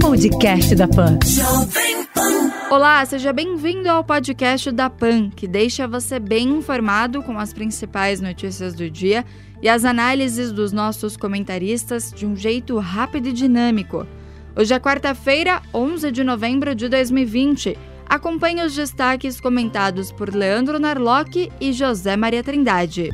Podcast da Pan. Olá, seja bem-vindo ao podcast da PAN, que deixa você bem informado com as principais notícias do dia e as análises dos nossos comentaristas de um jeito rápido e dinâmico. Hoje é quarta-feira, 11 de novembro de 2020. Acompanhe os destaques comentados por Leandro Narlock e José Maria Trindade.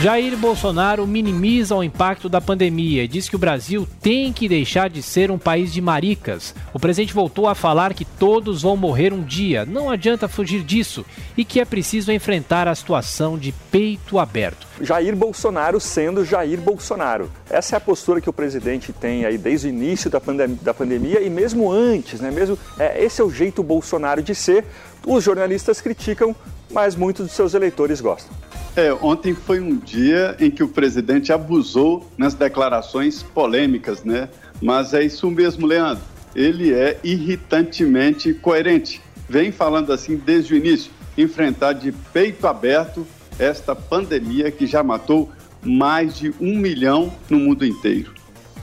Jair Bolsonaro minimiza o impacto da pandemia e diz que o Brasil tem que deixar de ser um país de maricas. O presidente voltou a falar que todos vão morrer um dia, não adianta fugir disso, e que é preciso enfrentar a situação de peito aberto. Jair Bolsonaro sendo Jair Bolsonaro. Essa é a postura que o presidente tem aí desde o início da, pandem da pandemia e mesmo antes, né? Mesmo, é, esse é o jeito Bolsonaro de ser. Os jornalistas criticam, mas muitos dos seus eleitores gostam. É, ontem foi um dia em que o presidente abusou nas declarações polêmicas, né? Mas é isso mesmo, Leandro. Ele é irritantemente coerente. Vem falando assim desde o início, enfrentar de peito aberto esta pandemia que já matou mais de um milhão no mundo inteiro.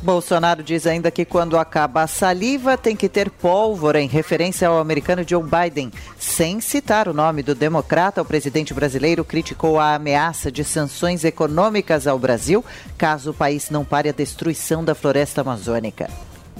Bolsonaro diz ainda que quando acaba a saliva tem que ter pólvora, em referência ao americano Joe Biden. Sem citar o nome do democrata, o presidente brasileiro criticou a ameaça de sanções econômicas ao Brasil caso o país não pare a destruição da floresta amazônica.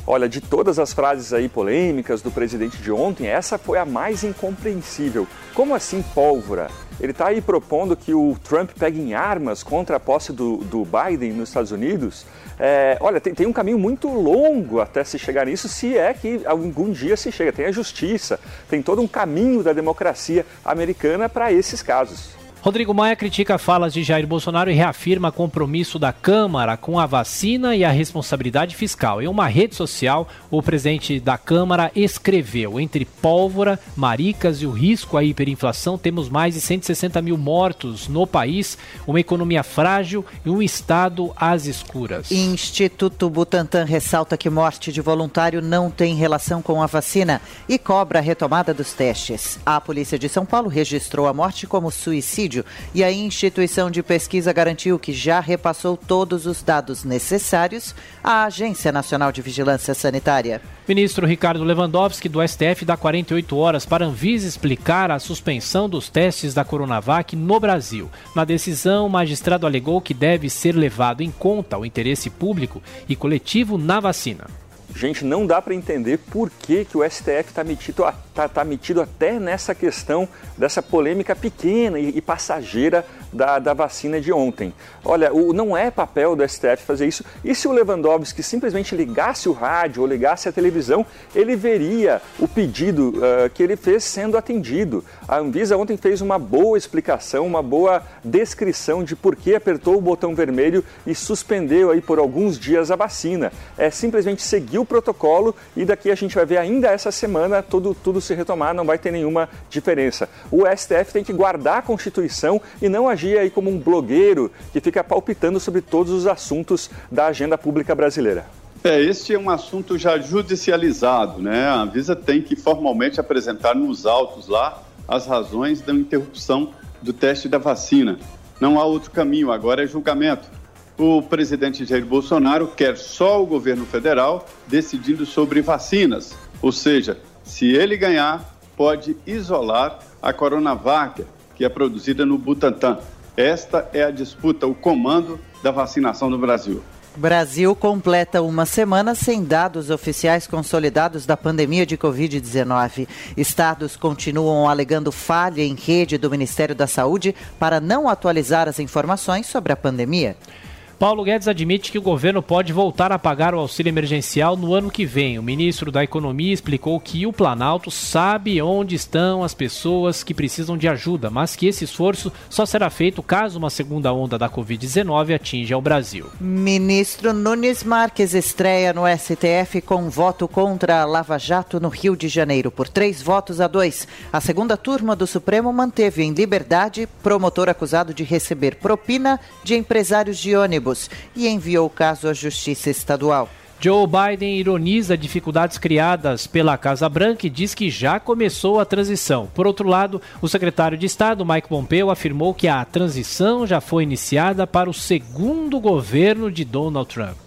Olha, de todas as frases aí polêmicas do presidente de ontem, essa foi a mais incompreensível. Como assim pólvora? Ele está aí propondo que o Trump pegue em armas contra a posse do, do Biden nos Estados Unidos. É, olha, tem, tem, um caminho muito longo até se chegar nisso, se é que algum dia se chega. Tem a justiça, tem todo um caminho da democracia americana para esses casos. Rodrigo Maia critica falas de Jair Bolsonaro e reafirma compromisso da Câmara com a vacina e a responsabilidade fiscal. Em uma rede social, o presidente da Câmara escreveu: entre pólvora, maricas e o risco à hiperinflação, temos mais de 160 mil mortos no país, uma economia frágil e um Estado às escuras. Instituto Butantan ressalta que morte de voluntário não tem relação com a vacina e cobra a retomada dos testes. A Polícia de São Paulo registrou a morte como suicídio e a instituição de pesquisa garantiu que já repassou todos os dados necessários à Agência Nacional de Vigilância Sanitária. Ministro Ricardo Lewandowski, do STF, dá 48 horas para a Anvisa explicar a suspensão dos testes da Coronavac no Brasil. Na decisão, o magistrado alegou que deve ser levado em conta o interesse público e coletivo na vacina. Gente, não dá para entender por que, que o STF está metido, tá, tá metido até nessa questão dessa polêmica pequena e, e passageira da, da, vacina de ontem. Olha, o, não é papel do STF fazer isso. E se o Lewandowski simplesmente ligasse o rádio ou ligasse a televisão, ele veria o pedido uh, que ele fez sendo atendido. A Anvisa ontem fez uma boa explicação, uma boa descrição de por que apertou o botão vermelho e suspendeu aí por alguns dias a vacina. É simplesmente seguir o protocolo e daqui a gente vai ver ainda essa semana tudo, tudo se retomar, não vai ter nenhuma diferença. O STF tem que guardar a Constituição e não agir aí como um blogueiro que fica palpitando sobre todos os assuntos da agenda pública brasileira. É, este é um assunto já judicializado, né? A Anvisa tem que formalmente apresentar nos autos lá as razões da interrupção do teste da vacina. Não há outro caminho, agora é julgamento o presidente Jair Bolsonaro quer só o governo federal decidindo sobre vacinas, ou seja, se ele ganhar, pode isolar a Coronavac, que é produzida no Butantan. Esta é a disputa, o comando da vacinação no Brasil. Brasil completa uma semana sem dados oficiais consolidados da pandemia de Covid-19. Estados continuam alegando falha em rede do Ministério da Saúde para não atualizar as informações sobre a pandemia. Paulo Guedes admite que o governo pode voltar a pagar o auxílio emergencial no ano que vem. O ministro da Economia explicou que o Planalto sabe onde estão as pessoas que precisam de ajuda, mas que esse esforço só será feito caso uma segunda onda da Covid-19 atinja o Brasil. Ministro Nunes Marques estreia no STF com voto contra a Lava Jato no Rio de Janeiro por três votos a dois. A segunda turma do Supremo manteve em liberdade promotor acusado de receber propina de empresários de ônibus e enviou o caso à Justiça Estadual. Joe Biden ironiza dificuldades criadas pela Casa Branca e diz que já começou a transição. Por outro lado, o secretário de Estado, Mike Pompeo, afirmou que a transição já foi iniciada para o segundo governo de Donald Trump.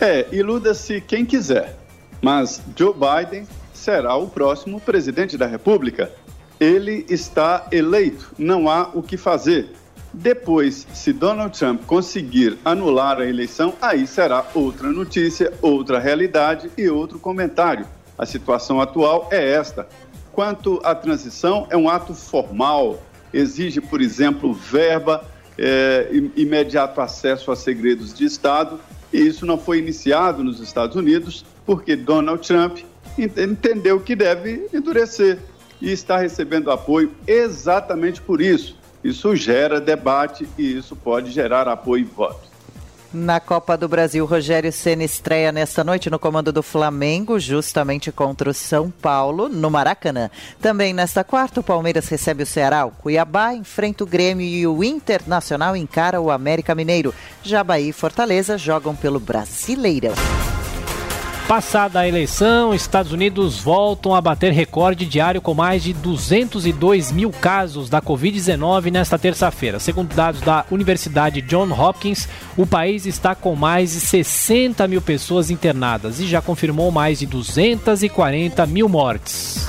É, iluda-se quem quiser, mas Joe Biden será o próximo presidente da República. Ele está eleito, não há o que fazer. Depois, se Donald Trump conseguir anular a eleição, aí será outra notícia, outra realidade e outro comentário. A situação atual é esta. Quanto à transição, é um ato formal, exige, por exemplo, verba, é, imediato acesso a segredos de Estado, e isso não foi iniciado nos Estados Unidos porque Donald Trump entendeu que deve endurecer e está recebendo apoio exatamente por isso isso gera debate e isso pode gerar apoio e voto. Na Copa do Brasil, Rogério Senna estreia nesta noite no comando do Flamengo, justamente contra o São Paulo, no Maracanã. Também nesta quarta, o Palmeiras recebe o Ceará, o Cuiabá enfrenta o Grêmio e o Internacional encara o América Mineiro. Jabaí e Fortaleza jogam pelo Brasileirão. Passada a eleição, Estados Unidos voltam a bater recorde diário com mais de 202 mil casos da Covid-19 nesta terça-feira. Segundo dados da Universidade John Hopkins, o país está com mais de 60 mil pessoas internadas e já confirmou mais de 240 mil mortes.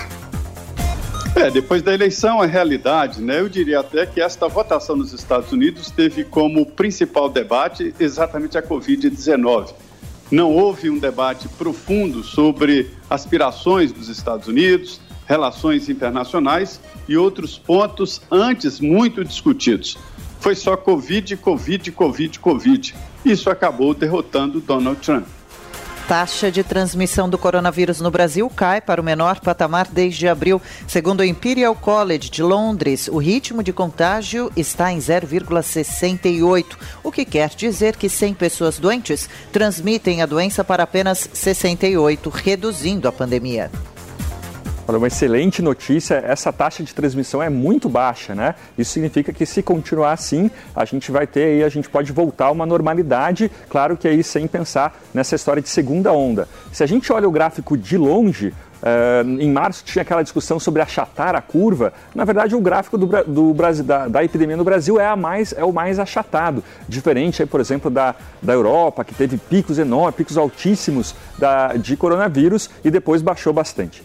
É, depois da eleição, a realidade, né? Eu diria até que esta votação nos Estados Unidos teve como principal debate exatamente a Covid-19 não houve um debate profundo sobre aspirações dos Estados Unidos, relações internacionais e outros pontos antes muito discutidos. Foi só Covid, Covid, Covid, Covid. Isso acabou derrotando Donald Trump taxa de transmissão do coronavírus no Brasil cai para o menor patamar desde abril. Segundo o Imperial College de Londres, o ritmo de contágio está em 0,68, o que quer dizer que 100 pessoas doentes transmitem a doença para apenas 68, reduzindo a pandemia. Olha, uma excelente notícia, essa taxa de transmissão é muito baixa, né? Isso significa que se continuar assim, a gente vai ter aí, a gente pode voltar a uma normalidade, claro que aí sem pensar nessa história de segunda onda. Se a gente olha o gráfico de longe, Uh, em março tinha aquela discussão sobre achatar a curva. Na verdade, o gráfico do, do Brasil, da, da, epidemia no Brasil é, a mais, é o mais achatado. Diferente, aí, por exemplo, da, da Europa, que teve picos enormes, picos altíssimos da, de coronavírus e depois baixou bastante.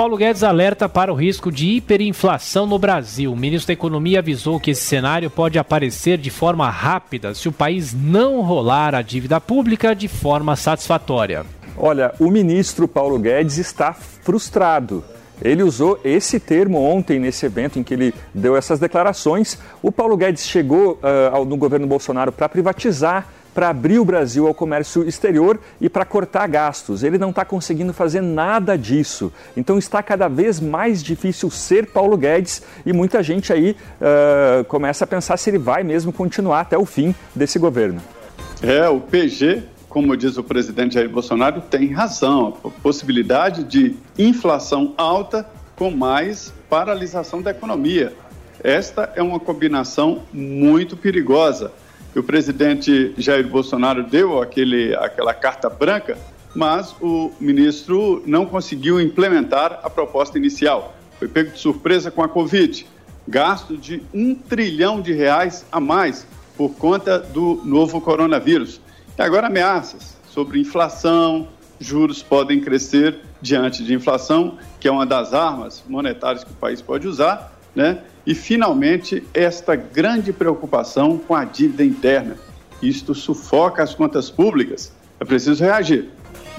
Paulo Guedes alerta para o risco de hiperinflação no Brasil. O ministro da Economia avisou que esse cenário pode aparecer de forma rápida se o país não rolar a dívida pública de forma satisfatória. Olha, o ministro Paulo Guedes está frustrado. Ele usou esse termo ontem nesse evento em que ele deu essas declarações. O Paulo Guedes chegou uh, no governo Bolsonaro para privatizar para abrir o Brasil ao comércio exterior e para cortar gastos. Ele não está conseguindo fazer nada disso. Então está cada vez mais difícil ser Paulo Guedes e muita gente aí uh, começa a pensar se ele vai mesmo continuar até o fim desse governo. É, o PG, como diz o presidente Jair Bolsonaro, tem razão. A possibilidade de inflação alta com mais paralisação da economia. Esta é uma combinação muito perigosa o presidente Jair Bolsonaro deu aquele, aquela carta branca, mas o ministro não conseguiu implementar a proposta inicial. Foi pego de surpresa com a Covid. Gasto de um trilhão de reais a mais por conta do novo coronavírus. E agora ameaças sobre inflação, juros podem crescer diante de inflação, que é uma das armas monetárias que o país pode usar, né? E, finalmente, esta grande preocupação com a dívida interna. Isto sufoca as contas públicas. É preciso reagir.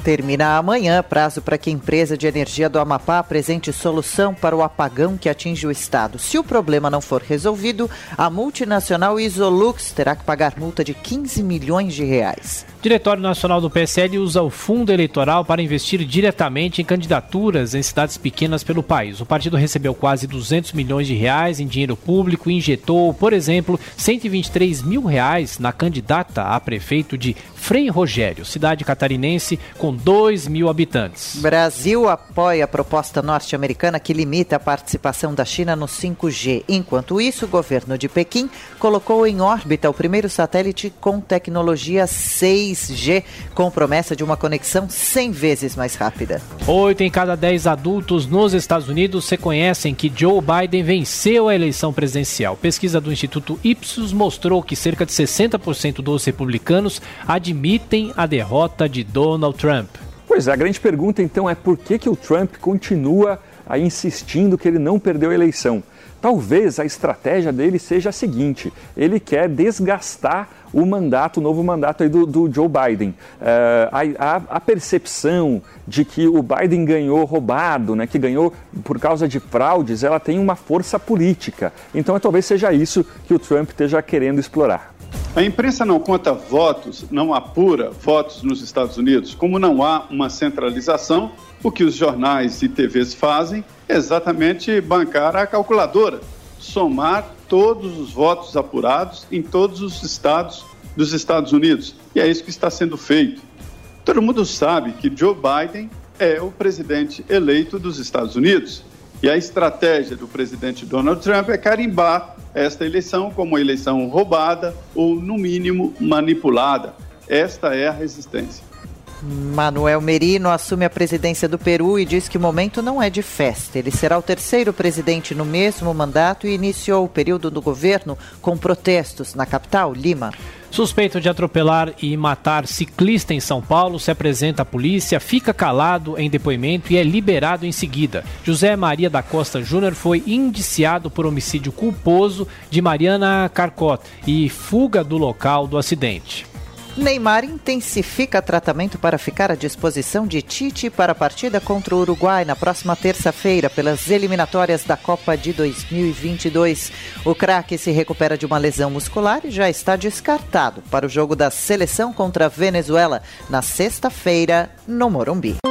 Termina amanhã prazo para que a empresa de energia do Amapá apresente solução para o apagão que atinge o estado. Se o problema não for resolvido, a multinacional Isolux terá que pagar multa de 15 milhões de reais. Diretório Nacional do PSL usa o fundo eleitoral para investir diretamente em candidaturas em cidades pequenas pelo país. O partido recebeu quase 200 milhões de reais em dinheiro público e injetou, por exemplo, 123 mil reais na candidata a prefeito de Frei Rogério, cidade catarinense com 2 mil habitantes. Brasil apoia a proposta norte-americana que limita a participação da China no 5G. Enquanto isso, o governo de Pequim colocou em órbita o primeiro satélite com tecnologia 6G, com promessa de uma conexão 100 vezes mais rápida. Oito em cada dez adultos nos Estados Unidos reconhecem que Joe Biden venceu a eleição presidencial. Pesquisa do Instituto Ipsos mostrou que cerca de 60% dos republicanos admitem admitem a derrota de Donald Trump. Pois é, a grande pergunta então é por que, que o Trump continua a insistindo que ele não perdeu a eleição. Talvez a estratégia dele seja a seguinte: ele quer desgastar o mandato, o novo mandato do, do Joe Biden. Uh, a, a, percepção de que o Biden ganhou roubado, né, que ganhou por causa de fraudes, ela tem uma força política. Então talvez seja isso que o Trump esteja querendo explorar. A imprensa não conta votos, não apura votos nos Estados Unidos. Como não há uma centralização, o que os jornais e TVs fazem exatamente bancar a calculadora, somar todos os votos apurados em todos os estados dos Estados Unidos. E é isso que está sendo feito. Todo mundo sabe que Joe Biden é o presidente eleito dos Estados Unidos. E a estratégia do presidente Donald Trump é carimbar esta eleição como uma eleição roubada ou, no mínimo, manipulada. Esta é a resistência. Manuel Merino assume a presidência do Peru e diz que o momento não é de festa. Ele será o terceiro presidente no mesmo mandato e iniciou o período do governo com protestos na capital, Lima. Suspeito de atropelar e matar ciclista em São Paulo se apresenta à polícia, fica calado em depoimento e é liberado em seguida. José Maria da Costa Júnior foi indiciado por homicídio culposo de Mariana Carcot e fuga do local do acidente. Neymar intensifica tratamento para ficar à disposição de Tite para a partida contra o Uruguai na próxima terça-feira pelas eliminatórias da Copa de 2022. O craque se recupera de uma lesão muscular e já está descartado para o jogo da seleção contra a Venezuela na sexta-feira no Morumbi.